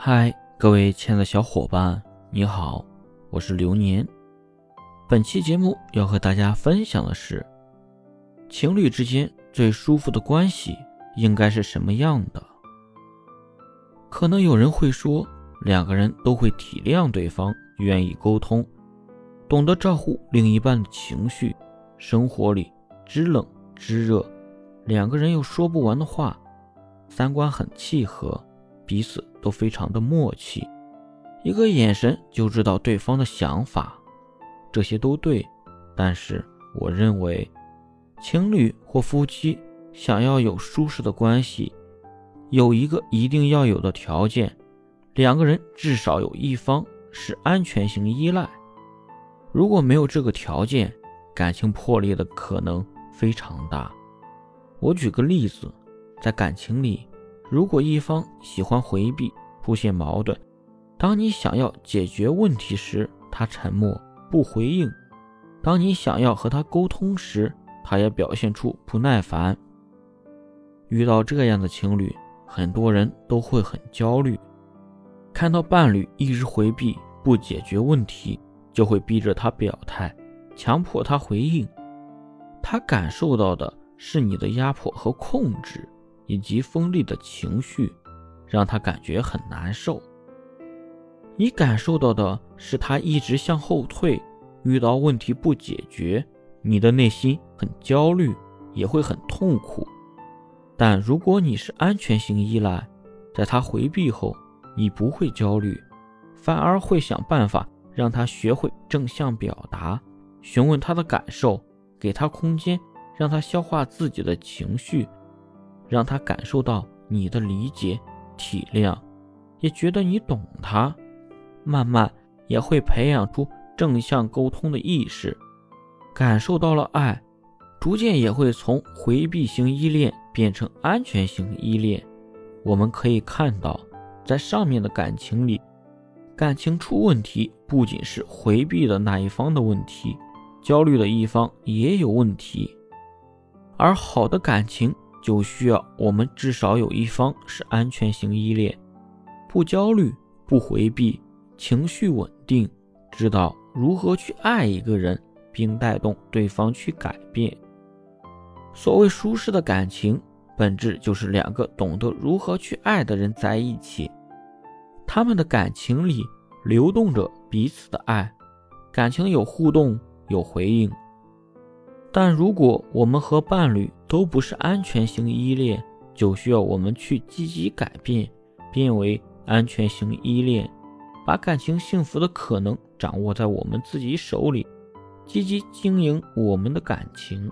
嗨，各位亲爱的小伙伴，你好，我是流年。本期节目要和大家分享的是，情侣之间最舒服的关系应该是什么样的？可能有人会说，两个人都会体谅对方，愿意沟通，懂得照顾另一半的情绪，生活里知冷知热，两个人有说不完的话，三观很契合。彼此都非常的默契，一个眼神就知道对方的想法，这些都对。但是我认为，情侣或夫妻想要有舒适的关系，有一个一定要有的条件，两个人至少有一方是安全型依赖。如果没有这个条件，感情破裂的可能非常大。我举个例子，在感情里。如果一方喜欢回避，出现矛盾，当你想要解决问题时，他沉默不回应；当你想要和他沟通时，他也表现出不耐烦。遇到这样的情侣，很多人都会很焦虑。看到伴侣一直回避不解决问题，就会逼着他表态，强迫他回应。他感受到的是你的压迫和控制。以及锋利的情绪，让他感觉很难受。你感受到的是他一直向后退，遇到问题不解决，你的内心很焦虑，也会很痛苦。但如果你是安全型依赖，在他回避后，你不会焦虑，反而会想办法让他学会正向表达，询问他的感受，给他空间，让他消化自己的情绪。让他感受到你的理解、体谅，也觉得你懂他，慢慢也会培养出正向沟通的意识，感受到了爱，逐渐也会从回避型依恋变成安全型依恋。我们可以看到，在上面的感情里，感情出问题不仅是回避的那一方的问题，焦虑的一方也有问题，而好的感情。就需要我们至少有一方是安全型依恋，不焦虑，不回避，情绪稳定，知道如何去爱一个人，并带动对方去改变。所谓舒适的感情，本质就是两个懂得如何去爱的人在一起，他们的感情里流动着彼此的爱，感情有互动，有回应。但如果我们和伴侣都不是安全型依恋，就需要我们去积极改变，变为安全型依恋，把感情幸福的可能掌握在我们自己手里，积极经营我们的感情。